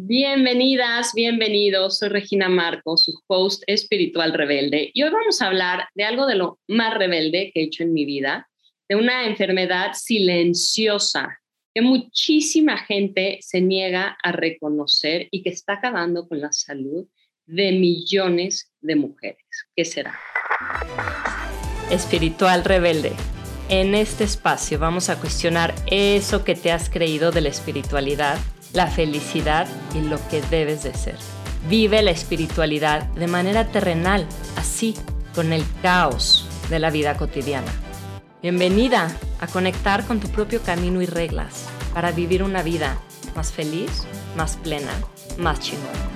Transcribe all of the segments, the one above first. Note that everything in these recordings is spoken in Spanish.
Bienvenidas, bienvenidos. Soy Regina Marcos, su host espiritual rebelde. Y hoy vamos a hablar de algo de lo más rebelde que he hecho en mi vida, de una enfermedad silenciosa que muchísima gente se niega a reconocer y que está acabando con la salud de millones de mujeres. ¿Qué será? Espiritual rebelde. En este espacio vamos a cuestionar eso que te has creído de la espiritualidad la felicidad y lo que debes de ser. Vive la espiritualidad de manera terrenal, así, con el caos de la vida cotidiana. Bienvenida a conectar con tu propio camino y reglas para vivir una vida más feliz, más plena, más chingona.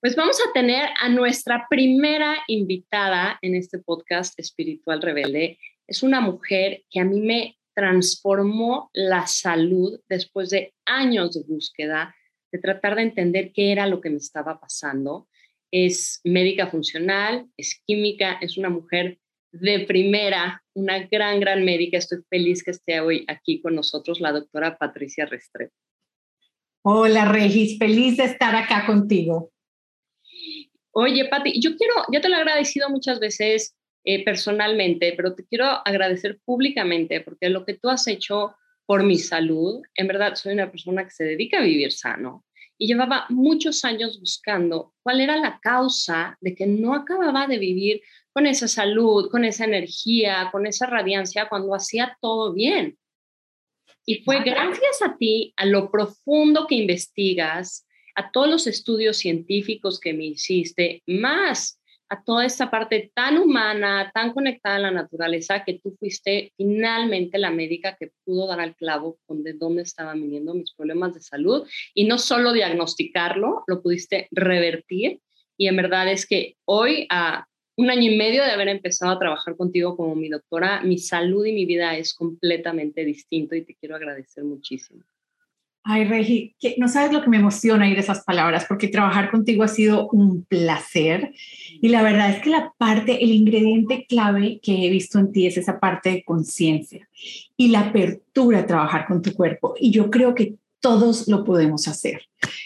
Pues vamos a tener a nuestra primera invitada en este podcast Espiritual Rebelde. Es una mujer que a mí me transformó la salud después de años de búsqueda, de tratar de entender qué era lo que me estaba pasando. Es médica funcional, es química, es una mujer de primera, una gran, gran médica. Estoy feliz que esté hoy aquí con nosotros la doctora Patricia Restrepo. Hola, Regis, feliz de estar acá contigo. Oye, Pati, yo quiero, ya te lo he agradecido muchas veces eh, personalmente, pero te quiero agradecer públicamente porque lo que tú has hecho por mi salud, en verdad soy una persona que se dedica a vivir sano y llevaba muchos años buscando cuál era la causa de que no acababa de vivir con esa salud, con esa energía, con esa radiancia cuando hacía todo bien. Y fue gracias a ti, a lo profundo que investigas, a todos los estudios científicos que me hiciste, más a toda esta parte tan humana, tan conectada a la naturaleza, que tú fuiste finalmente la médica que pudo dar al clavo con de dónde estaban viniendo mis problemas de salud y no solo diagnosticarlo, lo pudiste revertir. Y en verdad es que hoy, a un año y medio de haber empezado a trabajar contigo como mi doctora, mi salud y mi vida es completamente distinto y te quiero agradecer muchísimo. Ay, Regi, no sabes lo que me emociona oír esas palabras, porque trabajar contigo ha sido un placer. Y la verdad es que la parte, el ingrediente clave que he visto en ti es esa parte de conciencia y la apertura a trabajar con tu cuerpo. Y yo creo que todos lo podemos hacer.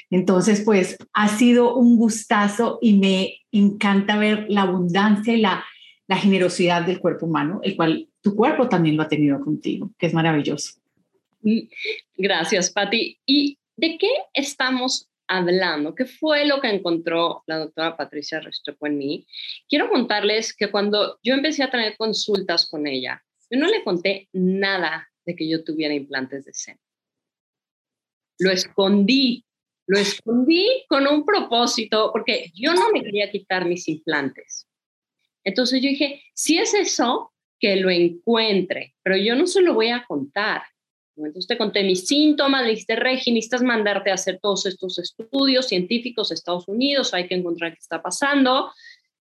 Entonces, pues ha sido un gustazo y me encanta ver la abundancia y la generosidad del cuerpo humano, el cual tu cuerpo también lo ha tenido contigo, que es maravilloso. Gracias, Patti. ¿Y de qué estamos hablando? ¿Qué fue lo que encontró la doctora Patricia Restrepo en mí? Quiero contarles que cuando yo empecé a tener consultas con ella, yo no le conté nada de que yo tuviera implantes de seno. Lo escondí, lo escondí con un propósito, porque yo no me quería quitar mis implantes. Entonces yo dije, si es eso, que lo encuentre, pero yo no se lo voy a contar. Entonces te conté mis síntomas, le dijiste, Regi, necesitas mandarte a hacer todos estos estudios científicos a Estados Unidos, hay que encontrar qué está pasando.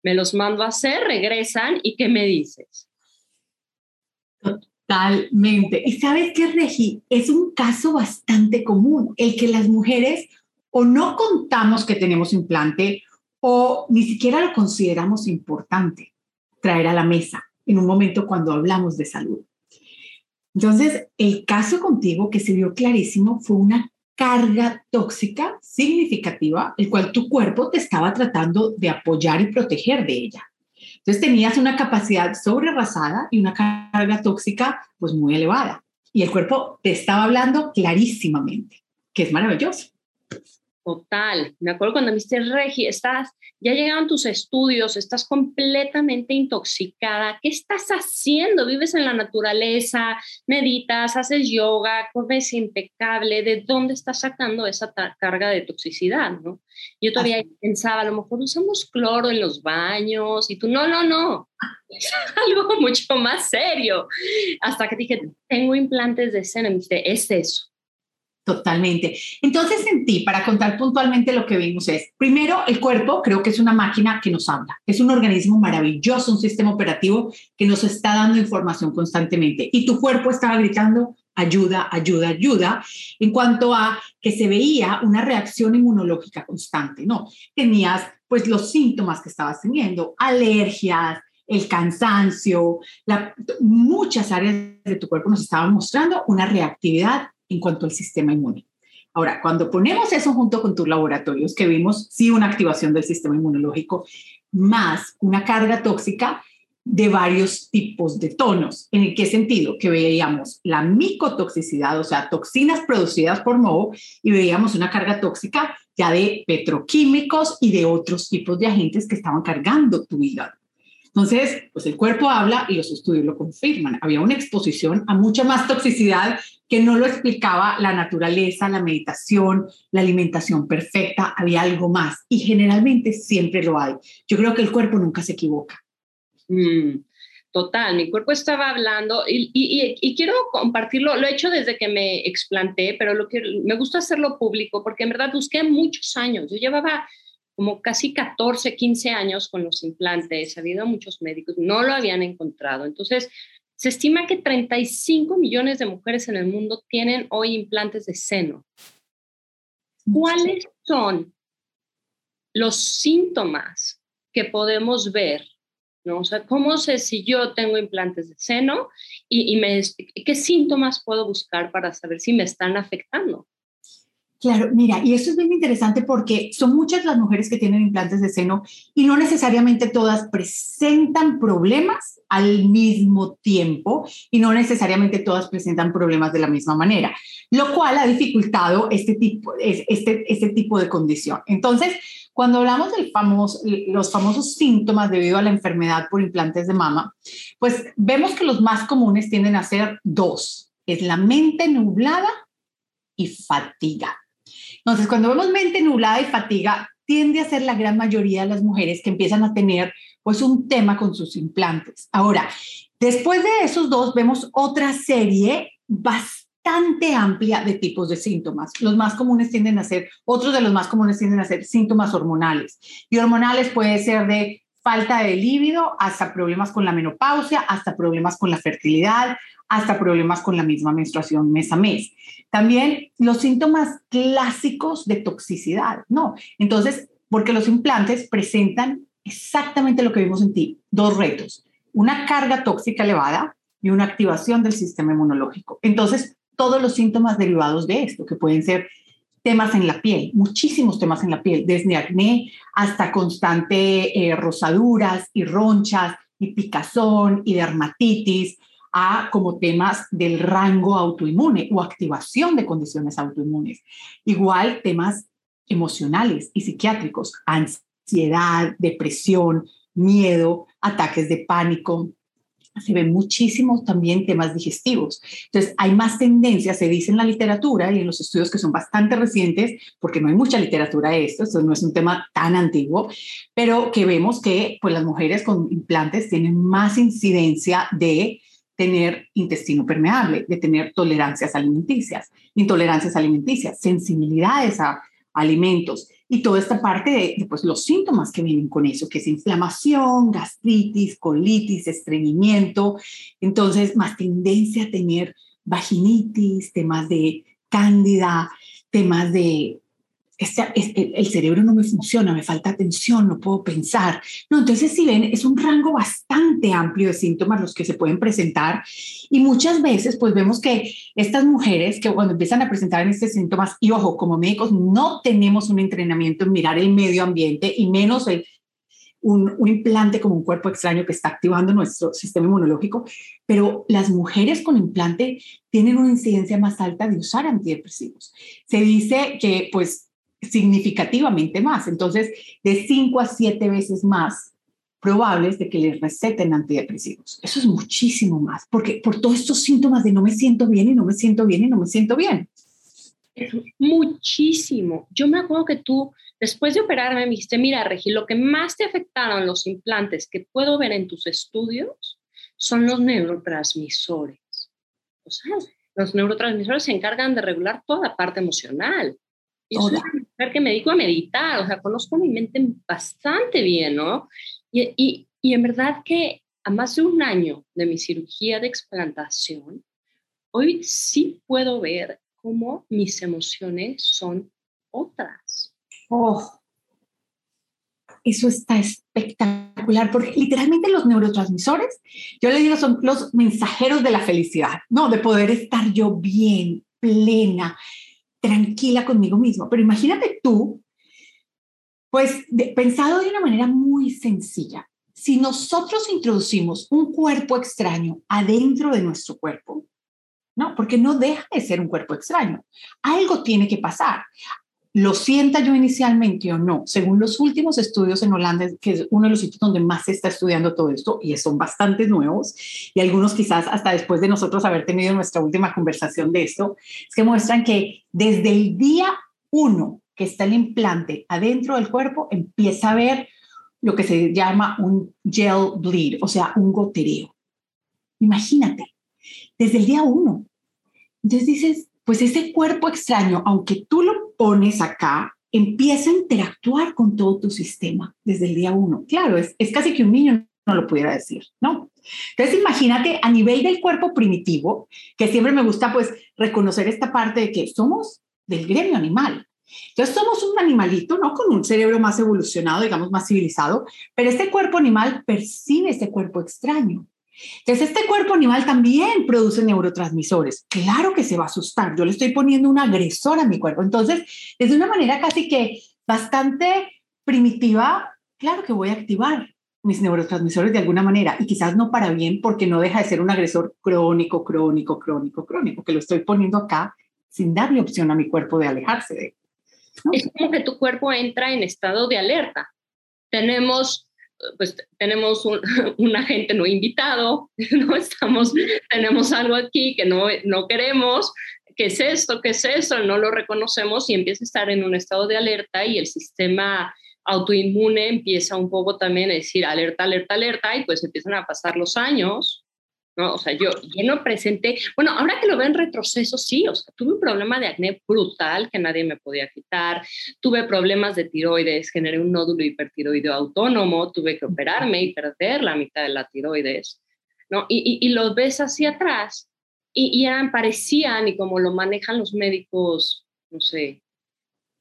Me los mando a hacer, regresan y ¿qué me dices? Totalmente. Y sabes qué, Regi, es un caso bastante común, el que las mujeres o no contamos que tenemos implante o ni siquiera lo consideramos importante traer a la mesa en un momento cuando hablamos de salud. Entonces, el caso contigo que se vio clarísimo fue una carga tóxica significativa, el cual tu cuerpo te estaba tratando de apoyar y proteger de ella. Entonces tenías una capacidad sobrerasada y una carga tóxica pues muy elevada. Y el cuerpo te estaba hablando clarísimamente, que es maravilloso. Total. Me acuerdo cuando me dijiste, Regi, estás, ya llegaron tus estudios, estás completamente intoxicada. ¿Qué estás haciendo? Vives en la naturaleza, meditas, haces yoga, comes impecable. ¿De dónde estás sacando esa carga de toxicidad? ¿no? Yo todavía pensaba, a lo mejor usamos cloro en los baños y tú, no, no, no. Es algo mucho más serio. Hasta que dije, tengo implantes de seno. Me dijiste, es eso Totalmente. Entonces, en ti, para contar puntualmente lo que vimos es, primero, el cuerpo creo que es una máquina que nos habla, es un organismo maravilloso, un sistema operativo que nos está dando información constantemente. Y tu cuerpo estaba gritando, ayuda, ayuda, ayuda, en cuanto a que se veía una reacción inmunológica constante, ¿no? Tenías pues los síntomas que estabas teniendo, alergias, el cansancio, muchas áreas de tu cuerpo nos estaban mostrando una reactividad en cuanto al sistema inmune. Ahora, cuando ponemos eso junto con tus laboratorios, que vimos sí una activación del sistema inmunológico, más una carga tóxica de varios tipos de tonos. ¿En qué sentido? Que veíamos la micotoxicidad, o sea, toxinas producidas por moho, y veíamos una carga tóxica ya de petroquímicos y de otros tipos de agentes que estaban cargando tu hígado. Entonces, pues el cuerpo habla y los estudios lo confirman. Había una exposición a mucha más toxicidad que no lo explicaba la naturaleza, la meditación, la alimentación perfecta, había algo más y generalmente siempre lo hay. Yo creo que el cuerpo nunca se equivoca. Mm, total, mi cuerpo estaba hablando y, quiero compartirlo, lo he hecho desde que me explanté, pero lo que me gusta hacerlo público porque en verdad busqué muchos años, yo llevaba como casi 14, 15 años con los implantes, ha habido muchos médicos, no lo habían encontrado, entonces se estima que 35 millones de mujeres en el mundo tienen hoy implantes de seno. ¿Cuáles son los síntomas que podemos ver? ¿no? O ¿cómo sé si yo tengo implantes de seno y, qué síntomas puedo buscar para saber si me están afectando? Claro, mira, y eso es bien interesante porque son muchas las mujeres que tienen implantes de seno y no necesariamente todas presentan problemas al mismo tiempo y no necesariamente todas presentan problemas de la misma manera, lo cual ha dificultado este tipo, este, este tipo de condición. Entonces, cuando hablamos de famoso, los famosos síntomas debido a la enfermedad por implantes de mama, pues vemos que los más comunes tienden a ser dos, es la mente nublada y fatiga. Entonces, cuando vemos mente nublada y fatiga, tiende a ser la gran mayoría de las mujeres que empiezan a tener pues un tema con sus implantes. Ahora, después de esos dos, vemos otra serie bastante amplia de tipos de síntomas. Los más comunes tienden a ser, otros de los más comunes tienden a ser síntomas hormonales. Y hormonales puede ser de falta de líbido, hasta problemas con la menopausia, hasta problemas con la fertilidad, hasta problemas con la misma menstruación mes a mes. También los síntomas clásicos de toxicidad, ¿no? Entonces, porque los implantes presentan exactamente lo que vimos en ti, dos retos, una carga tóxica elevada y una activación del sistema inmunológico. Entonces, todos los síntomas derivados de esto, que pueden ser temas en la piel, muchísimos temas en la piel, desde acné hasta constante eh, rosaduras y ronchas y picazón y dermatitis, a como temas del rango autoinmune o activación de condiciones autoinmunes. Igual temas emocionales y psiquiátricos, ansiedad, depresión, miedo, ataques de pánico. Se ven muchísimos también temas digestivos. Entonces, hay más tendencias, se dice en la literatura y en los estudios que son bastante recientes, porque no hay mucha literatura de esto, esto no es un tema tan antiguo, pero que vemos que pues, las mujeres con implantes tienen más incidencia de tener intestino permeable, de tener tolerancias alimenticias, intolerancias alimenticias, sensibilidades a alimentos y toda esta parte de, pues, los síntomas que vienen con eso, que es inflamación, gastritis, colitis, estreñimiento, entonces más tendencia a tener vaginitis, temas de cándida, temas de este, el cerebro no me funciona, me falta atención, no puedo pensar. No, entonces si ven, es un rango bastante amplio de síntomas los que se pueden presentar y muchas veces pues vemos que estas mujeres que cuando empiezan a presentar estos síntomas, y ojo, como médicos no tenemos un entrenamiento en mirar el medio ambiente y menos el, un, un, implante como un cuerpo extraño que está activando nuestro sistema inmunológico, pero las mujeres con implante tienen una incidencia más alta de usar antidepresivos. Se dice que pues significativamente más. Entonces, de 5 a 7 veces más probables de que les receten antidepresivos. Eso es muchísimo más, porque por todos estos síntomas de no me siento bien y no me siento bien y no me siento bien. Muchísimo. Yo me acuerdo que tú, después de operarme, me dijiste, mira, Regi, lo que más te afectaron los implantes que puedo ver en tus estudios son los neurotransmisores. O sea, los neurotransmisores se encargan de regular toda la parte emocional. Y una mujer que me dedico a meditar, o sea, conozco mi mente bastante bien, ¿no? Y, y, y en verdad que a más de un año de mi cirugía de explantación, hoy sí puedo ver cómo mis emociones son otras. Oh, eso está espectacular, porque literalmente los neurotransmisores, yo le digo, son los mensajeros de la felicidad, ¿no? De poder estar yo bien, plena, tranquila conmigo mismo. Pero imagínate tú, pues pensado de una manera muy sencilla. Si nosotros introducimos un cuerpo extraño adentro de nuestro cuerpo, ¿no? Porque no deja de ser un cuerpo extraño. Algo tiene que pasar lo sienta yo inicialmente o no, según los últimos estudios en Holanda, que es uno de los sitios donde más se está estudiando todo esto, y son bastante nuevos, y algunos quizás hasta después de nosotros haber tenido nuestra última conversación de esto, es que muestran que desde el día uno que está el implante adentro del cuerpo, empieza a haber lo que se llama un gel bleed, o sea, un gotereo. Imagínate, desde el día uno. Entonces dices, pues ese cuerpo extraño, aunque tú lo pones acá, empieza a interactuar con todo tu sistema desde el día uno. Claro, es, casi que un niño no lo pudiera decir, ¿no? Entonces imagínate a nivel del cuerpo primitivo, que siempre me gusta pues reconocer esta parte de que somos del gremio animal. Entonces somos un animalito, ¿no? Con un cerebro más evolucionado, digamos, más civilizado, pero este cuerpo animal percibe este cuerpo extraño. Entonces, este cuerpo animal también produce neurotransmisores. Claro que se va a asustar. Yo le estoy poniendo un agresor a mi cuerpo. Entonces, es de una manera casi que bastante primitiva, claro que voy a activar mis neurotransmisores de alguna manera y quizás no para bien porque no deja de ser un agresor crónico, crónico, crónico, crónico, que lo estoy poniendo acá sin darle opción a mi cuerpo de alejarse de él. Es como que tu cuerpo entra en estado de alerta. Tenemos pues tenemos un, agente no invitado, ¿no? Estamos, tenemos algo aquí que no, no queremos, ¿qué es esto? ¿Qué es eso? No lo reconocemos y empieza a estar en un estado de alerta y el sistema autoinmune empieza un poco también a decir alerta, alerta, alerta y pues empiezan a pasar los años ¿no? O sea, yo, yo no presenté, bueno, ahora que lo veo en retroceso, sí, o sea, tuve un problema de acné brutal que nadie me podía quitar, tuve problemas de tiroides, generé un nódulo hipertiroideo autónomo, tuve que operarme y perder la mitad de la tiroides, ¿no? Y, y, lo ves hacia atrás y, y eran, parecían, y como lo manejan los médicos, no sé,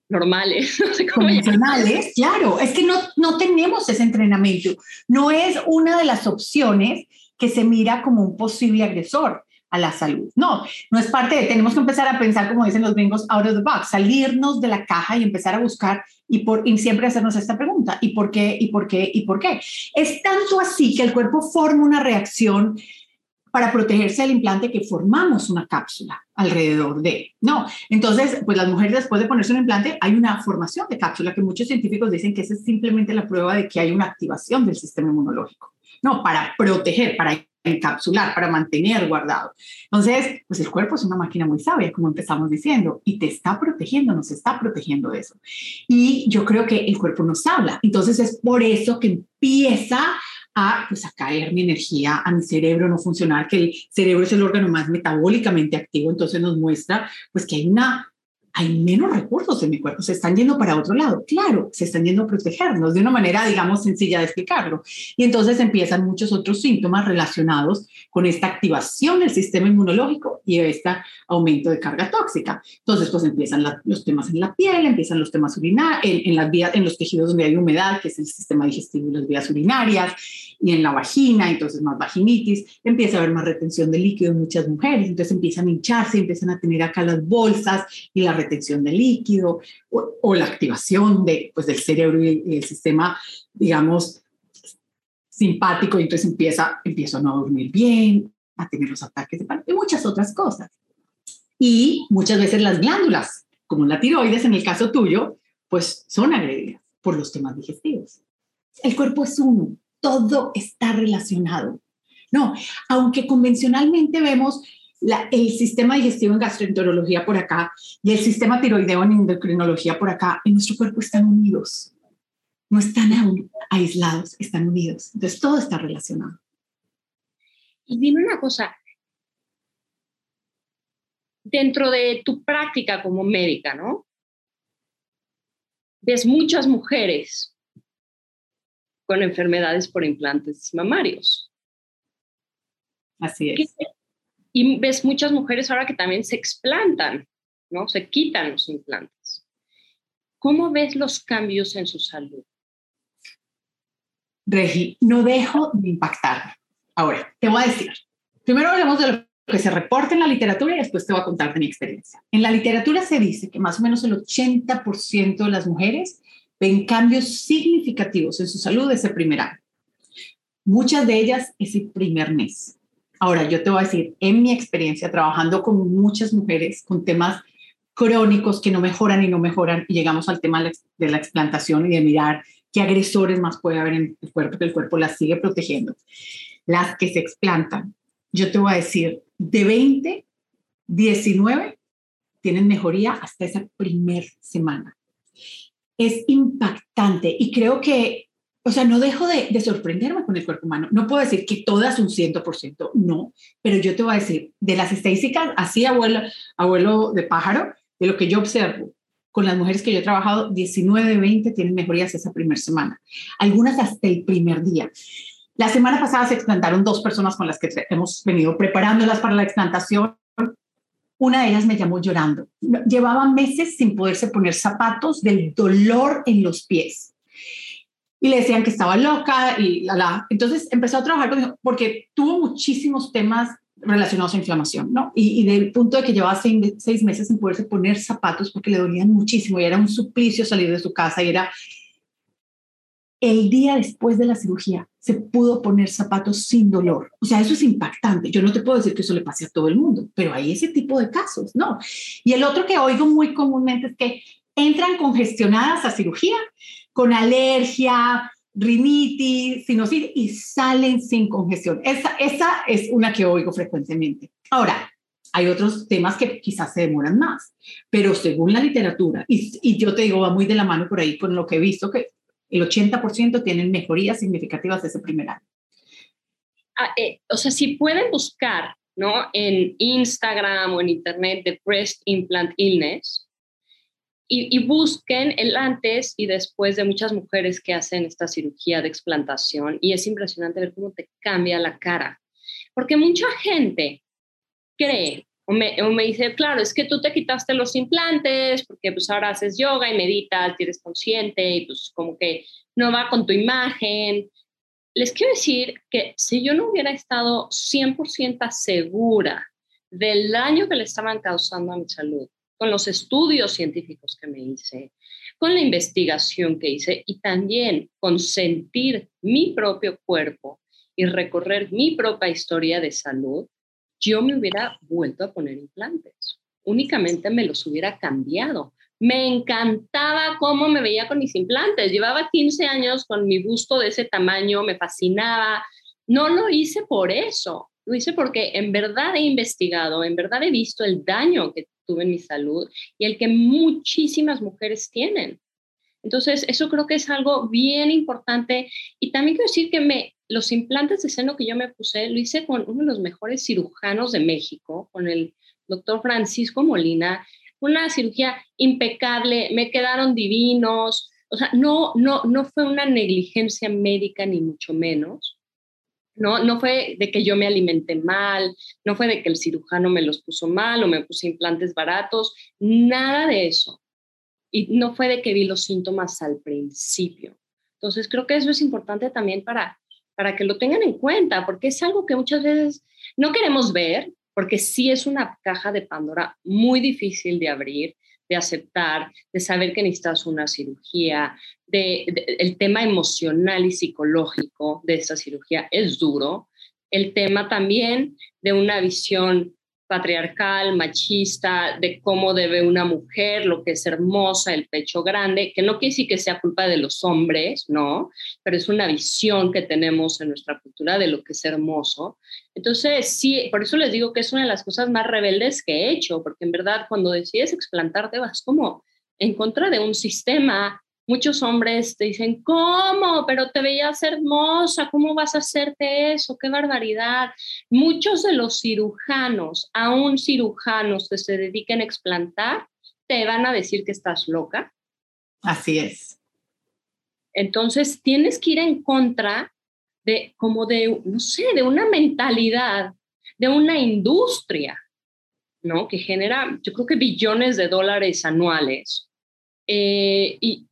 normales, no sé Convencionales, claro, es que no, no tenemos ese entrenamiento, no es una de las opciones que se mira como un posible agresor a la salud. No, no es parte de, tenemos que empezar a pensar, como dicen los gringos, out of the box, salirnos de la caja y empezar a buscar y, por, siempre hacernos esta pregunta, ¿y por qué? ¿Y por qué? ¿Y por qué? Es tanto así que el cuerpo forma una reacción para protegerse del implante que formamos una cápsula alrededor de. No, entonces, pues las mujeres después de ponerse un implante hay una formación de cápsula que muchos científicos dicen que esa es simplemente la prueba de que hay una activación del sistema inmunológico. No, para proteger, para encapsular, para mantener guardado. Entonces, pues el cuerpo es una máquina muy sabia, como empezamos diciendo, y te está protegiendo, nos está protegiendo de eso. Y yo creo que el cuerpo nos habla. Entonces es por eso que empieza a, pues, a caer mi energía, a mi cerebro no funcionar, que el cerebro es el órgano más metabólicamente activo, entonces nos muestra pues que hay una hay menos recursos en mi cuerpo, se están yendo para otro lado. Claro, se están yendo a protegernos de una manera, digamos, sencilla de explicarlo. Y entonces empiezan muchos otros síntomas relacionados con esta activación del sistema inmunológico y este aumento de carga tóxica. Entonces, pues empiezan los temas en la piel, empiezan los temas urinarios, en, vías, en los tejidos donde hay humedad, que es el sistema digestivo y las vías urinarias, y en la vagina, entonces más vaginitis, empieza a haber más retención de líquido en muchas mujeres, entonces empiezan a hincharse, empiezan a tener acá las bolsas y la retención de líquido o, la activación de, pues, del cerebro y, el sistema, digamos, simpático y entonces empieza, empieza a no dormir bien, a tener los ataques de pánico y muchas otras cosas. Y muchas veces las glándulas, como la tiroides en el caso tuyo, pues son agredidas por los temas digestivos. El cuerpo es uno, todo está relacionado. No, aunque convencionalmente vemos el sistema digestivo en gastroenterología por acá y el sistema tiroideo en endocrinología por acá, en nuestro cuerpo están unidos. No están aislados, están unidos. Entonces todo está relacionado. Y dime una cosa, dentro de tu práctica como médica, ¿no? Ves muchas mujeres con enfermedades por implantes mamarios. Así es. Y ves muchas mujeres ahora que también se explantan, ¿no? Se quitan los implantes. ¿Cómo ves los cambios en su salud? Regi, no dejo de impactar. Ahora, te voy a decir. Primero hablemos de lo que se reporta en la literatura y después te voy a contar de mi experiencia. En la literatura se dice que más o menos el 80% de las mujeres ven cambios significativos en su salud ese primer año. Muchas de ellas ese primer mes. Ahora, yo te voy a decir, en mi experiencia trabajando con muchas mujeres con temas crónicos que no mejoran y no mejoran, y llegamos al tema de la explantación y de mirar qué agresores más puede haber en el cuerpo, que el cuerpo las sigue protegiendo. Las que se explantan, yo te voy a decir, de 20, 19 tienen mejoría hasta esa primer semana. Es impactante y creo que, o sea, no dejo de, de, sorprenderme con el cuerpo humano. No puedo decir que todas un 100%, no, pero yo te voy a decir, de las estadísticas, así abuelo, abuelo de pájaro, de lo que yo observo, con las mujeres que yo he trabajado, 19 de 20 tienen mejorías esa primera semana, algunas hasta el primer día. La semana pasada se explantaron dos personas con las que hemos venido preparándolas para la explantación. Una de ellas me llamó llorando. Llevaba meses sin poderse poner zapatos del dolor en los pies. Y le decían que estaba loca y la, la. Entonces empezó a trabajar conmigo porque tuvo muchísimos temas relacionados a inflamación, ¿no? Y, del punto de que llevaba seis, seis, meses sin poderse poner zapatos porque le dolían muchísimo y era un suplicio salir de su casa y era el día después de la cirugía se pudo poner zapatos sin dolor. O sea, eso es impactante. Yo no te puedo decir que eso le pase a todo el mundo, pero hay ese tipo de casos, ¿no? Y el otro que oigo muy comúnmente es que entran congestionadas a cirugía con alergia, rinitis, sinusitis y salen sin congestión. Esa, esa es una que oigo frecuentemente. Ahora, hay otros temas que quizás se demoran más, pero según la literatura, y, y, yo te digo, va muy de la mano por ahí con lo que he visto, que el 80% tienen mejorías significativas ese primer año. Ah, eh, o sea, si pueden buscar, ¿no? En Instagram o en Internet de Breast Implant Illness, y, busquen el antes y después de muchas mujeres que hacen esta cirugía de explantación y es impresionante ver cómo te cambia la cara. Porque mucha gente cree o me, o me, dice, claro, es que tú te quitaste los implantes porque pues ahora haces yoga y meditas y eres consciente y pues como que no va con tu imagen. Les quiero decir que si yo no hubiera estado 100% segura del daño que le estaban causando a mi salud, con los estudios científicos que me hice, con la investigación que hice y también con sentir mi propio cuerpo y recorrer mi propia historia de salud, yo me hubiera vuelto a poner implantes. Únicamente me los hubiera cambiado. Me encantaba cómo me veía con mis implantes. Llevaba 15 años con mi busto de ese tamaño, me fascinaba. No lo hice por eso, lo hice porque en verdad he investigado, en verdad he visto el daño que tuve en mi salud y el que muchísimas mujeres tienen. Entonces, eso creo que es algo bien importante. Y también quiero decir que me, los implantes de seno que yo me puse, lo hice con uno de los mejores cirujanos de México, con el doctor Francisco Molina. Una cirugía impecable, me quedaron divinos. O sea, no, no, no fue una negligencia médica ni mucho menos. No, no fue de que yo me alimenté mal, no fue de que el cirujano me los puso mal o me puse implantes baratos, nada de eso. Y no fue de que vi los síntomas al principio. Entonces, creo que eso es importante también para, para que lo tengan en cuenta, porque es algo que muchas veces no queremos ver, porque sí es una caja de Pandora muy difícil de abrir, de aceptar, de saber que necesitas una cirugía, de, el tema emocional y psicológico de esta cirugía es duro. El tema también de una visión patriarcal, machista, de cómo debe una mujer, lo que es hermosa, el pecho grande, que no quiere decir que sea culpa de los hombres, no, pero es una visión que tenemos en nuestra cultura de lo que es hermoso. Entonces, sí, por eso les digo que es una de las cosas más rebeldes que he hecho, porque en verdad cuando decides explantarte vas como en contra de un sistema Muchos hombres te dicen, ¿cómo? Pero te veías hermosa, ¿cómo vas a hacerte eso? ¡Qué barbaridad! Muchos de los cirujanos, aún cirujanos que se dediquen a explantar, te van a decir que estás loca. Así es. Entonces, tienes que ir en contra de, como de, no sé, de una mentalidad, de una industria, ¿no? Que genera, yo creo que billones de dólares anuales. Eh, y,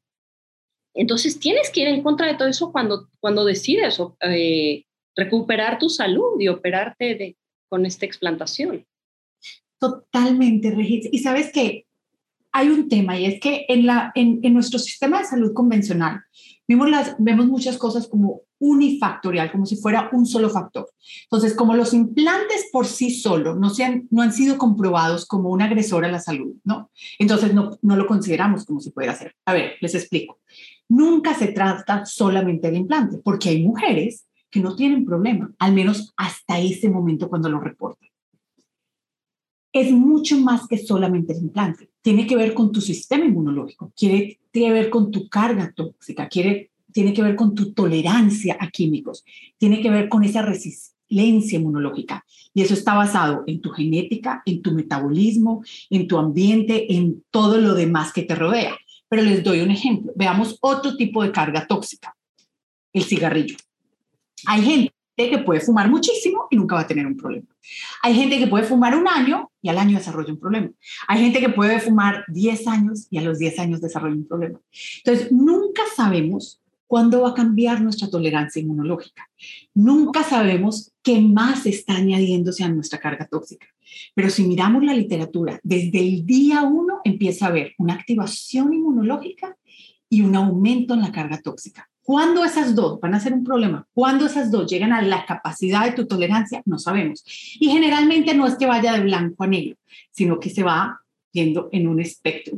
entonces tienes que ir en contra de todo eso cuando, cuando decides eh, recuperar tu salud y operarte de, con esta explantación. Totalmente, Regis. Y sabes que hay un tema y es que en, la, en, en nuestro sistema de salud convencional vemos, las, vemos muchas cosas como unifactorial, como si fuera un solo factor. Entonces, como los implantes por sí solos no, han, no han sido comprobados como un agresor a la salud, ¿no? Entonces, no, no lo consideramos como si puede ser. A ver, les explico. Nunca se trata solamente del implante, porque hay mujeres que no tienen problema, al menos hasta ese momento cuando lo reportan. Es mucho más que solamente el implante. Tiene que ver con tu sistema inmunológico, quiere, tiene que ver con tu carga tóxica, quiere tiene que ver con tu tolerancia a químicos, tiene que ver con esa resistencia inmunológica. Y eso está basado en tu genética, en tu metabolismo, en tu ambiente, en todo lo demás que te rodea. Pero les doy un ejemplo. Veamos otro tipo de carga tóxica, el cigarrillo. Hay gente que puede fumar muchísimo y nunca va a tener un problema. Hay gente que puede fumar un año y al año desarrolla un problema. Hay gente que puede fumar 10 años y a los 10 años desarrolla un problema. Entonces, nunca sabemos ¿Cuándo va a cambiar nuestra tolerancia inmunológica? Nunca sabemos qué más está añadiéndose a nuestra carga tóxica. Pero si miramos la literatura, desde el día uno empieza a haber una activación inmunológica y un aumento en la carga tóxica. ¿Cuándo esas dos van a ser un problema? ¿Cuándo esas dos llegan a la capacidad de tu tolerancia? No sabemos. Y generalmente no es que vaya de blanco a negro, sino que se va en un espectro.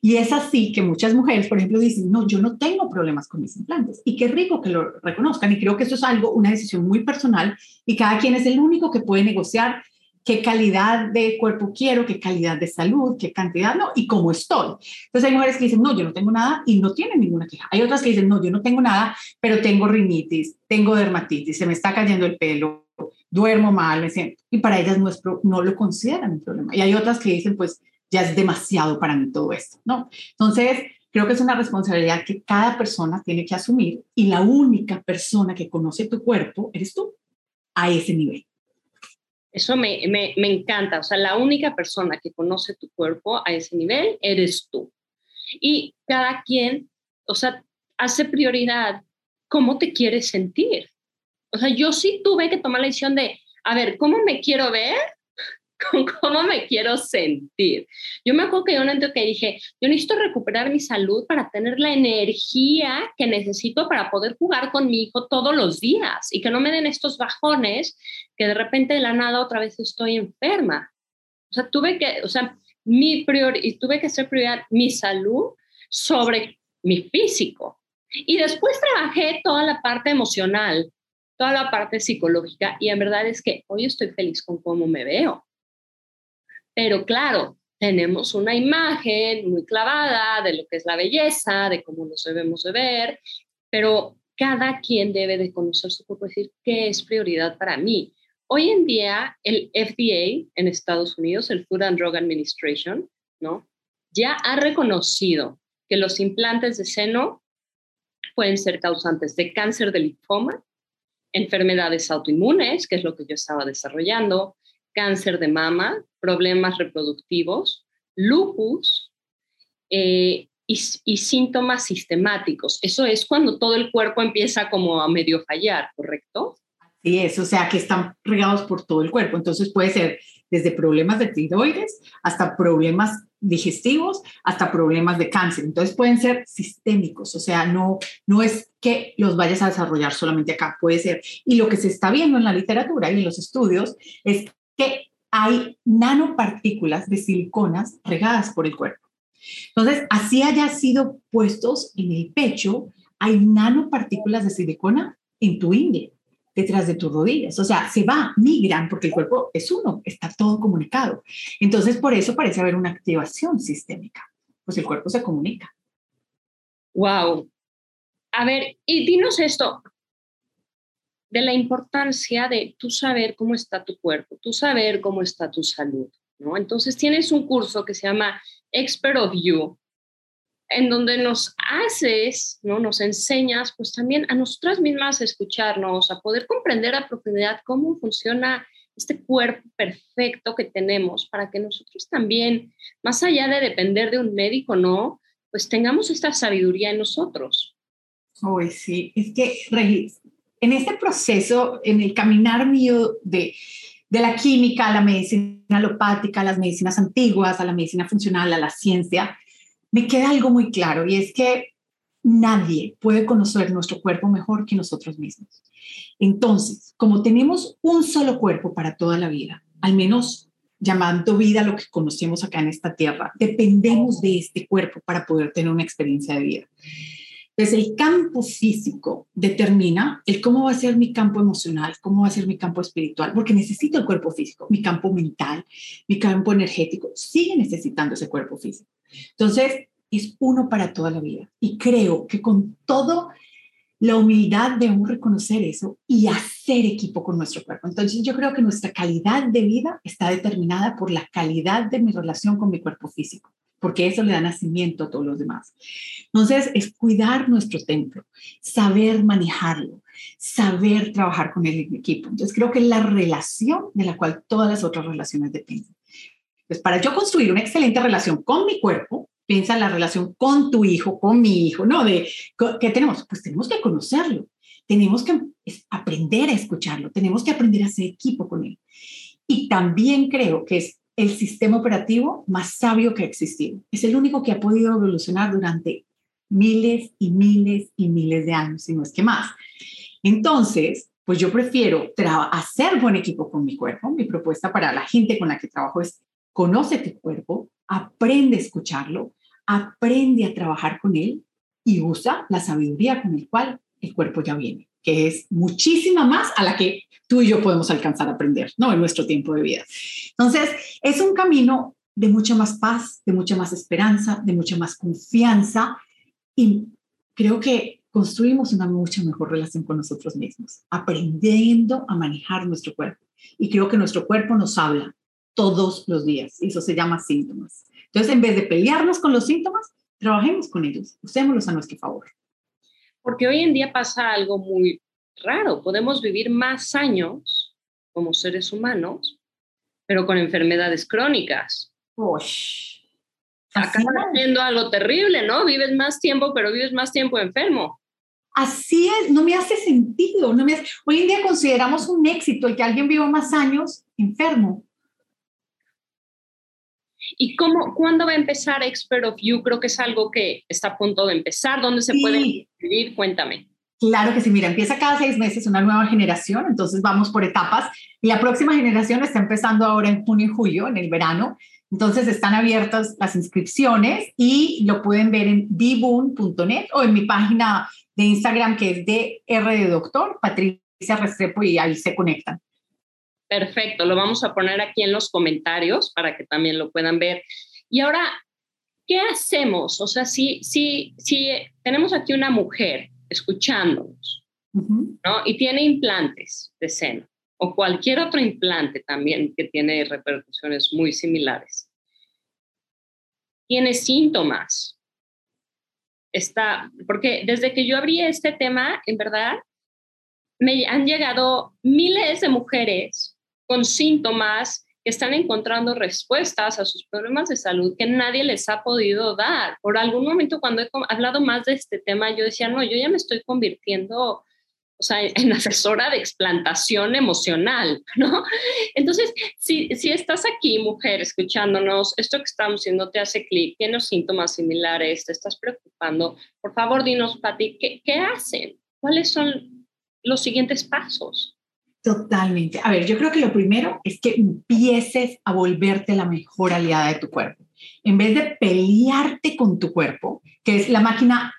Y es así que muchas mujeres, por ejemplo, dicen, no, yo no tengo problemas con mis implantes. Y qué rico que lo reconozcan. Y creo que eso es algo, una decisión muy personal y cada quien es el único que puede negociar qué calidad de cuerpo quiero, qué calidad de salud, qué cantidad, no, y cómo estoy. Entonces hay mujeres que dicen, no, yo no tengo nada y no tienen ninguna queja. Hay otras que dicen, no, yo no tengo nada, pero tengo rinitis, tengo dermatitis, se me está cayendo el pelo, duermo mal, me siento. Y para ellas no, es, no lo consideran un problema. Y hay otras que dicen, pues ya es demasiado para mí todo esto, ¿no? Entonces, creo que es una responsabilidad que cada persona tiene que asumir y la única persona que conoce tu cuerpo eres tú a ese nivel. Eso me, me, me, encanta, o sea, la única persona que conoce tu cuerpo a ese nivel eres tú. Y cada quien, o sea, hace prioridad cómo te quieres sentir. O sea, yo sí tuve que tomar la decisión de, a ver, ¿cómo me quiero ver? Con cómo me quiero sentir. Yo me acuerdo que yo un momento que dije, yo necesito recuperar mi salud para tener la energía que necesito para poder jugar con mi hijo todos los días y que no me den estos bajones que de repente de la nada otra vez estoy enferma. O sea, tuve que, o sea, mi tuve que hacer prioridad mi salud sobre mi físico. Y después trabajé toda la parte emocional, toda la parte psicológica y en verdad es que hoy estoy feliz con cómo me veo. Pero claro, tenemos una imagen muy clavada de lo que es la belleza, de cómo nos debemos de ver, pero cada quien debe de conocer su cuerpo y decir qué es prioridad para mí. Hoy en día, el FDA en Estados Unidos, el Food and Drug Administration, ¿no? ya ha reconocido que los implantes de seno pueden ser causantes de cáncer de linfoma, enfermedades autoinmunes, que es lo que yo estaba desarrollando, cáncer de mama, problemas reproductivos, lupus eh, y, síntomas sistemáticos. Eso es cuando todo el cuerpo empieza como a medio fallar, ¿correcto? Sí, es, o sea, que están regados por todo el cuerpo. Entonces puede ser desde problemas de tiroides hasta problemas digestivos, hasta problemas de cáncer. Entonces pueden ser sistémicos, o sea, no, no es que los vayas a desarrollar solamente acá, puede ser. Y lo que se está viendo en la literatura y en los estudios es que hay nanopartículas de siliconas regadas por el cuerpo. Entonces, así haya sido puestos en el pecho, hay nanopartículas de silicona en tu ingle, detrás de tus rodillas. O sea, se va, migran, porque el cuerpo es uno, está todo comunicado. Entonces, por eso parece haber una activación sistémica, pues el cuerpo se comunica. Wow. A ver, y dinos esto, de la importancia de tú saber cómo está tu cuerpo, tú saber cómo está tu salud, ¿no? Entonces tienes un curso que se llama Expert of You, en donde nos haces, ¿no? Nos enseñas, pues también a nosotras mismas a escucharnos, a poder comprender a profundidad cómo funciona este cuerpo perfecto que tenemos para que nosotros también, más allá de depender de un médico, ¿no? Pues tengamos esta sabiduría en nosotros. Uy, sí, es que, Regis, en este proceso, en el caminar mío de, de la química a la medicina alopática, a las medicinas antiguas, a la medicina funcional, a la ciencia, me queda algo muy claro y es que nadie puede conocer nuestro cuerpo mejor que nosotros mismos. Entonces, como tenemos un solo cuerpo para toda la vida, al menos llamando vida lo que conocemos acá en esta tierra, dependemos de este cuerpo para poder tener una experiencia de vida. Entonces, el campo físico determina el cómo va a ser mi campo emocional, cómo va a ser mi campo espiritual, porque necesito el cuerpo físico, mi campo mental, mi campo energético, sigue necesitando ese cuerpo físico. Entonces, es uno para toda la vida. Y creo que con todo la humildad debemos reconocer eso y hacer equipo con nuestro cuerpo. Entonces yo creo que nuestra calidad de vida está determinada por la calidad de mi relación con mi cuerpo físico, porque eso le da nacimiento a todos los demás. Entonces es cuidar nuestro templo, saber manejarlo, saber trabajar con el equipo. Entonces creo que es la relación de la cual todas las otras relaciones dependen. Pues para yo construir una excelente relación con mi cuerpo, piensa en la relación con tu hijo, con mi hijo, ¿no? De, ¿Qué tenemos? Pues tenemos que conocerlo, tenemos que aprender a escucharlo, tenemos que aprender a hacer equipo con él. Y también creo que es el sistema operativo más sabio que ha existido. Es el único que ha podido evolucionar durante miles y miles y miles de años, si no es que más. Entonces, pues yo prefiero hacer buen equipo con mi cuerpo. Mi propuesta para la gente con la que trabajo es conoce tu cuerpo, aprende a escucharlo, aprende a trabajar con él y usa la sabiduría con el cual el cuerpo ya viene, que es muchísima más a la que tú y yo podemos alcanzar a aprender, ¿no? En nuestro tiempo de vida. Entonces, es un camino de mucha más paz, de mucha más esperanza, de mucha más confianza y creo que construimos una mucha mejor relación con nosotros mismos, aprendiendo a manejar nuestro cuerpo. Y creo que nuestro cuerpo nos habla todos los días. Eso se llama síntomas. Entonces, en vez de pelearnos con los síntomas, trabajemos con ellos, usémoslos a nuestro favor. Porque hoy en día pasa algo muy raro. Podemos vivir más años como seres humanos, pero con enfermedades crónicas. Uy. Acá haciendo algo terrible, ¿no? Vives más tiempo, pero vives más tiempo enfermo. Así es, no me hace sentido. No me Hoy en día consideramos un éxito el que alguien viva más años enfermo. ¿Y cómo, cuándo va a empezar Expert of You? Creo que es algo que está a punto de empezar. ¿Dónde se puede inscribir? Cuéntame. Claro que sí, mira, empieza cada seis meses una nueva generación, entonces vamos por etapas y la próxima generación está empezando ahora en junio y julio, en el verano. Entonces están abiertas las inscripciones y lo pueden ver en diboon.net o en mi página de Instagram que es de R de Doctor, Patricia Restrepo, y ahí se conectan. Perfecto, lo vamos a poner aquí en los comentarios para que también lo puedan ver. Y ahora, ¿qué hacemos? O sea, si, si, si tenemos aquí una mujer escuchándonos, ¿no? Y tiene implantes de seno o cualquier otro implante también que tiene repercusiones muy similares. Tiene síntomas. Está, porque desde que yo abrí este tema, en verdad, me han llegado miles de mujeres con síntomas que están encontrando respuestas a sus problemas de salud que nadie les ha podido dar. Por algún momento cuando he hablado más de este tema, yo decía, no, yo ya me estoy convirtiendo o sea, en asesora de explantación emocional, ¿no? Entonces, si, si estás aquí, mujer, escuchándonos, esto que estamos haciendo te hace clic, tienes síntomas similares, te estás preocupando, por favor, dinos, Pati, ¿qué, ¿qué hacen? ¿Cuáles son los siguientes pasos? Totalmente. A ver, yo creo que lo primero es que empieces a volverte la mejor aliada de tu cuerpo. En vez de pelearte con tu cuerpo, que es la máquina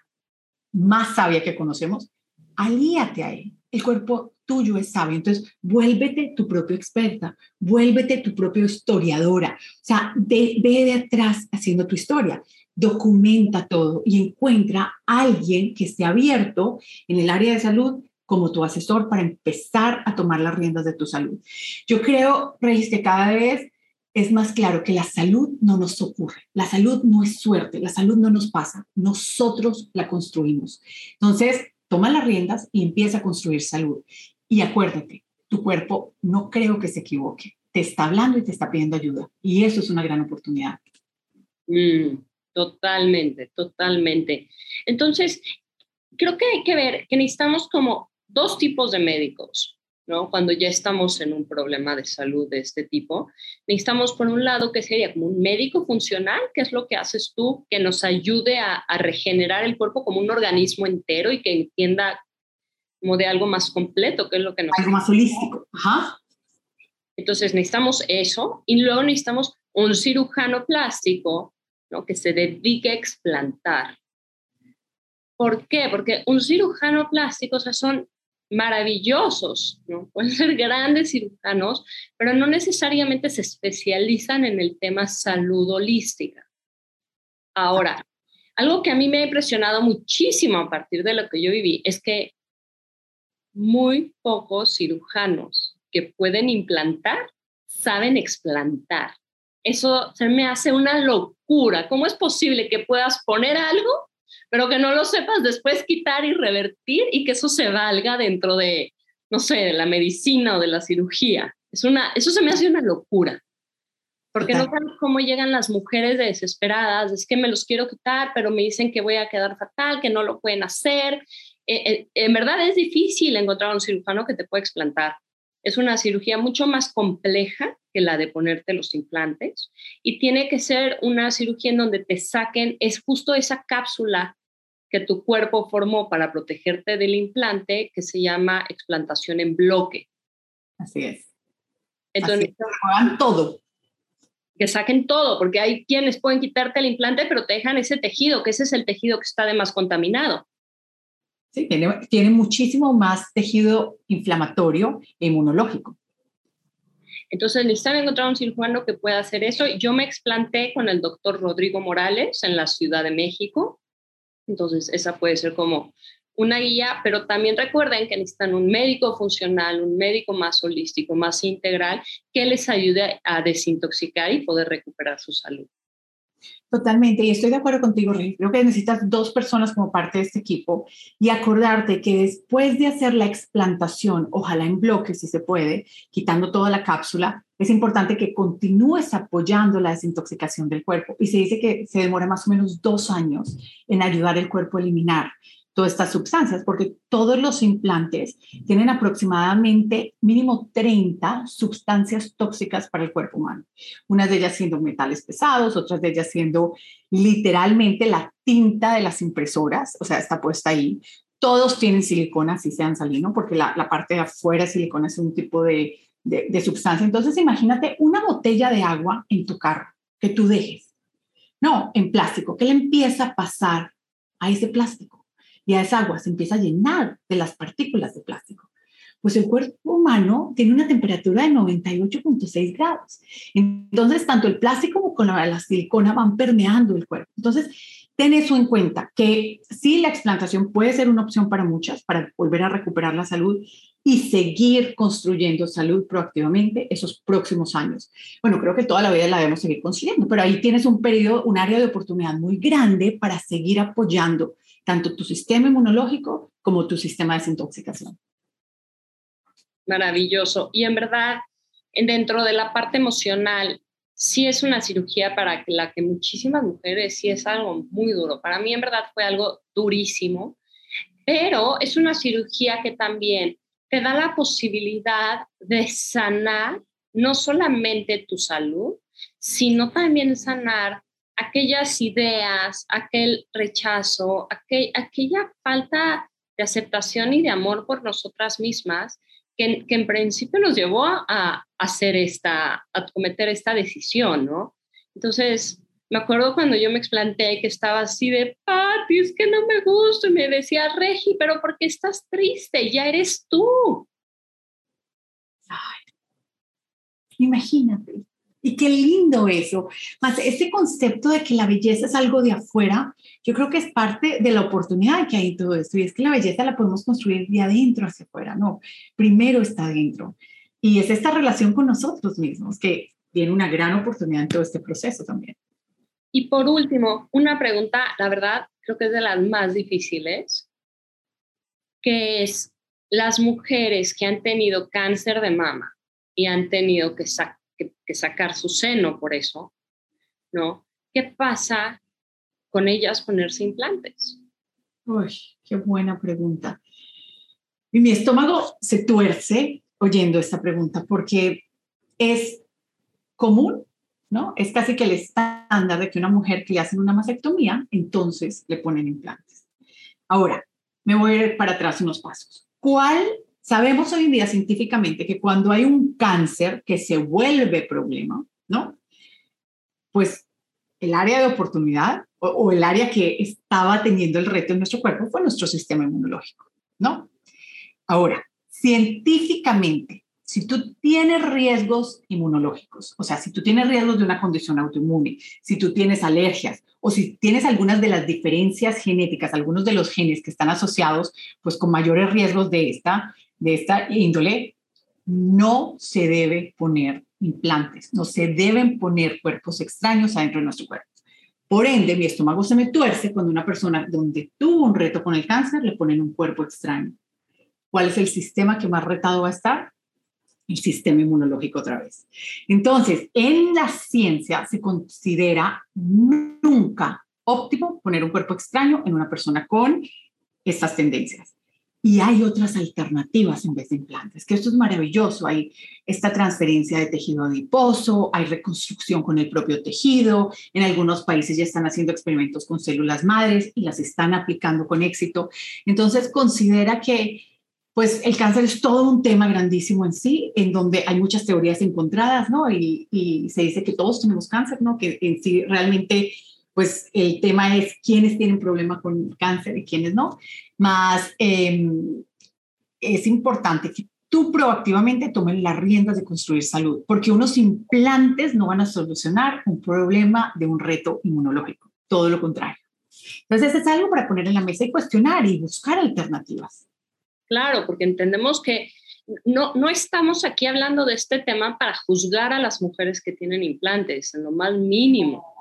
más sabia que conocemos, alíate a él. El cuerpo tuyo es sabio, entonces vuélvete tu propia experta, vuélvete tu propia historiadora. O sea, ve, ve de atrás haciendo tu historia documenta todo y encuentra a alguien que esté abierto en el área de salud como tu asesor para empezar a tomar las riendas de tu salud. Yo creo, Regis, que cada vez es más claro que la salud no nos ocurre, la salud no es suerte, la salud no nos pasa, nosotros la construimos. Entonces, toma las riendas y empieza a construir salud. Y acuérdate, tu cuerpo no creo que se equivoque, te está hablando y te está pidiendo ayuda. Y eso es una gran oportunidad. Mm, totalmente, totalmente. Entonces, creo que hay que ver que necesitamos como dos tipos de médicos. ¿no? Cuando ya estamos en un problema de salud de este tipo, necesitamos por un lado que sería como un médico funcional, que es lo que haces tú, que nos ayude a, a regenerar el cuerpo como un organismo entero y que entienda como de algo más completo, que es lo que nos... Algo más holístico, ajá. Entonces necesitamos eso y luego necesitamos un cirujano plástico ¿no? que se dedique a explantar. ¿Por qué? Porque un cirujano plástico, o sea, son maravillosos, ¿no? Pueden ser grandes cirujanos, pero no necesariamente se especializan en el tema salud holística. Ahora, algo que a mí me ha impresionado muchísimo a partir de lo que yo viví es que muy pocos cirujanos que pueden implantar saben explantar. Eso se me hace una locura. ¿Cómo es posible que puedas poner algo, pero que no lo sepas después quitar y revertir y que eso se valga dentro de, no sé, de la medicina o de la cirugía? Es una, eso se me hace una locura. Porque no sabes cómo llegan las mujeres desesperadas, es que me los quiero quitar, pero me dicen que voy a quedar fatal, que no lo pueden hacer. Eh, eh, en verdad es difícil encontrar un cirujano que te pueda explantar. Es una cirugía mucho más compleja que la de ponerte los implantes y tiene que ser una cirugía en donde te saquen, es justo esa cápsula que tu cuerpo formó para protegerte del implante que se llama explantación en bloque. Así es. Entonces, Así todo. Que saquen todo, porque hay quienes pueden quitarte el implante, pero te dejan ese tejido, que ese es el tejido que está de más contaminado. Sí, tiene, muchísimo más tejido inflamatorio e inmunológico. Entonces necesitan encontrar un cirujano que pueda hacer eso. Yo me explanté con el doctor Rodrigo Morales en la Ciudad de México. Entonces esa puede ser como una guía, pero también recuerden que necesitan un médico funcional, un médico más holístico, más integral, que les ayude a desintoxicar y poder recuperar su salud. Totalmente, y estoy de acuerdo contigo, Rey. Creo que necesitas dos personas como parte de este equipo y acordarte que después de hacer la explantación, ojalá en bloque si se puede, quitando toda la cápsula, es importante que continúes apoyando la desintoxicación del cuerpo. Y se dice que se demora más o menos dos años en ayudar el cuerpo a eliminar todas estas sustancias, porque todos los implantes tienen aproximadamente mínimo 30 sustancias tóxicas para el cuerpo humano. Unas de ellas siendo metales pesados, otras de ellas siendo literalmente la tinta de las impresoras, o sea, está puesta ahí. Todos tienen silicona, si sean salino, porque la, parte de afuera silicona es un tipo de, de, de sustancia. Entonces, imagínate una botella de agua en tu carro que tú dejes. No, en plástico. ¿Qué le empieza a pasar a ese plástico? Y a esa agua se empieza a llenar de las partículas de plástico. Pues el cuerpo humano tiene una temperatura de 98.6 grados. Entonces, tanto el plástico como la, la silicona van permeando el cuerpo. Entonces, ten eso en cuenta, que sí la explantación puede ser una opción para muchas, para volver a recuperar la salud y seguir construyendo salud proactivamente esos próximos años. Bueno, creo que toda la vida la debemos seguir consiguiendo, pero ahí tienes un periodo, un área de oportunidad muy grande para seguir apoyando tanto tu sistema inmunológico como tu sistema de desintoxicación. Maravilloso. Y en verdad, dentro de la parte emocional, sí es una cirugía para la que muchísimas mujeres sí es algo muy duro. Para mí en verdad fue algo durísimo, pero es una cirugía que también te da la posibilidad de sanar no solamente tu salud, sino también sanar aquellas ideas, aquel rechazo, aquella falta de aceptación y de amor por nosotras mismas que, en principio nos llevó a, hacer esta, a cometer esta decisión, ¿no? Entonces, me acuerdo cuando yo me explanté que estaba así de, Pati, es que no me gusta, y me decía, Regi, pero ¿por qué estás triste? Ya eres tú. Ay, imagínate, y qué lindo eso. Más ese concepto de que la belleza es algo de afuera, yo creo que es parte de la oportunidad que hay en todo esto. Y es que la belleza la podemos construir de adentro hacia afuera. No, primero está adentro. Y es esta relación con nosotros mismos que tiene una gran oportunidad en todo este proceso también. Y por último, una pregunta, la verdad, creo que es de las más difíciles, que es las mujeres que han tenido cáncer de mama y han tenido que sacar que, sacar su seno por eso, ¿no? ¿Qué pasa con ellas ponerse implantes? Uy, qué buena pregunta. Y mi estómago se tuerce oyendo esta pregunta porque es común, ¿no? Es casi que el estándar de que una mujer que le hacen una mastectomía, entonces le ponen implantes. Ahora, me voy a ir para atrás unos pasos. ¿Cuál? Sabemos hoy en día científicamente que cuando hay un cáncer que se vuelve problema, ¿no? Pues el área de oportunidad o, o el área que estaba teniendo el reto en nuestro cuerpo fue nuestro sistema inmunológico, ¿no? Ahora, científicamente, si tú tienes riesgos inmunológicos, o sea, si tú tienes riesgos de una condición autoinmune, si tú tienes alergias o si tienes algunas de las diferencias genéticas, algunos de los genes que están asociados pues con mayores riesgos de esta, de esta índole, no se debe poner implantes, no se deben poner cuerpos extraños adentro de nuestro cuerpo. Por ende, mi estómago se me tuerce cuando una persona donde tuvo un reto con el cáncer le ponen un cuerpo extraño. ¿Cuál es el sistema que más retado va a estar? El sistema inmunológico otra vez. Entonces, en la ciencia se considera nunca óptimo poner un cuerpo extraño en una persona con estas tendencias. Y hay otras alternativas en vez de implantes, que esto es maravilloso. Hay esta transferencia de tejido adiposo, hay reconstrucción con el propio tejido. En algunos países ya están haciendo experimentos con células madres y las están aplicando con éxito. Entonces, considera que pues el cáncer es todo un tema grandísimo en sí, en donde hay muchas teorías encontradas, ¿no? Y, se dice que todos tenemos cáncer, ¿no? Que en sí realmente, pues el tema es quiénes tienen problema con cáncer y quiénes no. Más em, es importante que tú proactivamente tomes las riendas de construir salud, porque unos implantes no van a solucionar un problema de un reto inmunológico, todo lo contrario. Entonces es algo para poner en la mesa y cuestionar y buscar alternativas. Claro, porque entendemos que no, no estamos aquí hablando de este tema para juzgar a las mujeres que tienen implantes, en lo más mínimo.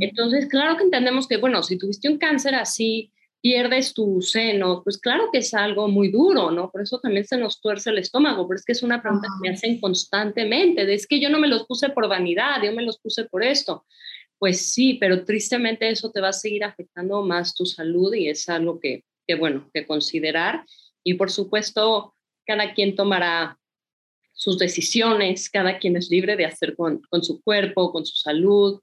Entonces, claro que entendemos que, bueno, si tuviste un cáncer así, pierdes tu seno, pues claro que es algo muy duro, ¿no? Por eso también se nos tuerce el estómago, pero es que es una pregunta que me hacen constantemente, de es que yo no me los puse por vanidad, yo me los puse por esto. Pues sí, pero tristemente eso te va a seguir afectando más tu salud y es algo que, que bueno, que considerar y por supuesto, cada quien tomará sus decisiones, cada quien es libre de hacer con, su cuerpo, con su salud,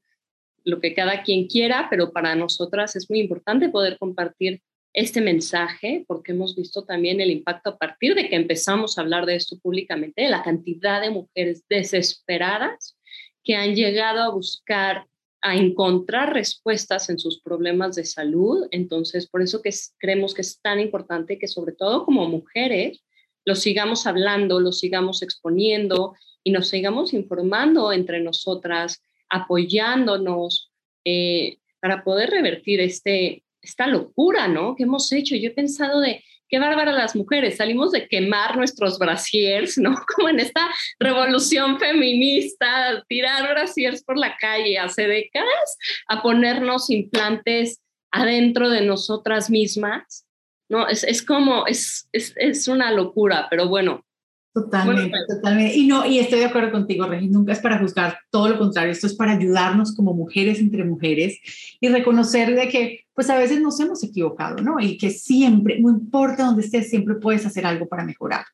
lo que cada quien quiera, pero para nosotras es muy importante poder compartir este mensaje porque hemos visto también el impacto a partir de que empezamos a hablar de esto públicamente, la cantidad de mujeres desesperadas que han llegado a buscar a encontrar respuestas en sus problemas de salud. Entonces, por eso que creemos que es tan importante que sobre todo como mujeres lo sigamos hablando, lo sigamos exponiendo y nos sigamos informando entre nosotras, apoyándonos eh, para poder revertir este, esta locura, ¿no? Que hemos hecho. Yo he pensado de, qué bárbara las mujeres, salimos de quemar nuestros brasiers, ¿no? Como en esta revolución feminista, tirar brasiers por la calle hace décadas, a ponernos implantes adentro de nosotras mismas, ¿no? Es, es como, es, es, es, una locura, pero bueno, Totalmente, totalmente. Y no, y estoy de acuerdo contigo, Regi, nunca es para juzgar, todo lo contrario, esto es para ayudarnos como mujeres entre mujeres y reconocer de que pues a veces nos hemos equivocado, ¿no? Y que siempre, no importa dónde estés, siempre puedes hacer algo para mejorar.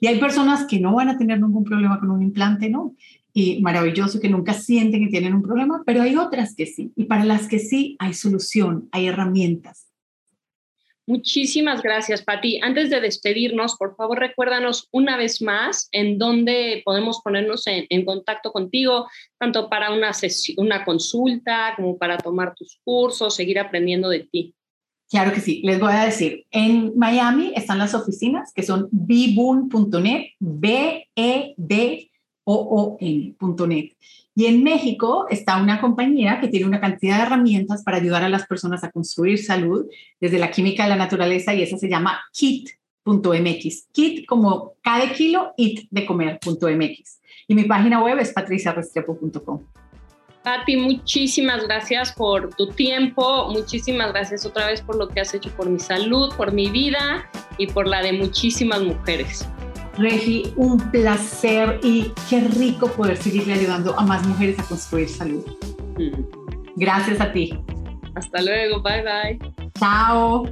Y hay personas que no van a tener ningún problema con un implante, ¿no? Y maravilloso que nunca sienten que tienen un problema, pero hay otras que sí. Y para las que sí, hay solución, hay herramientas. Muchísimas gracias, Pati. Antes de despedirnos, por favor, recuérdanos una vez más en dónde podemos ponernos en, contacto contigo, tanto para una, una consulta como para tomar tus cursos, seguir aprendiendo de ti. Claro que sí, les voy a decir, en Miami están las oficinas que son bboon.net, B-E-D-O-O-N.net. Y en México está una compañía que tiene una cantidad de herramientas para ayudar a las personas a construir salud desde la química de la naturaleza y esa se llama KIT.mx. KIT como cada kilo, IT de comer.mx. Y mi página web es patriciarrestrepo.com. Pati, muchísimas gracias por tu tiempo, muchísimas gracias otra vez por lo que has hecho por mi salud, por mi vida y por la de muchísimas mujeres. Regi, un placer y qué rico poder seguirle ayudando a más mujeres a construir salud. Gracias a ti. Hasta luego, bye bye. Chao.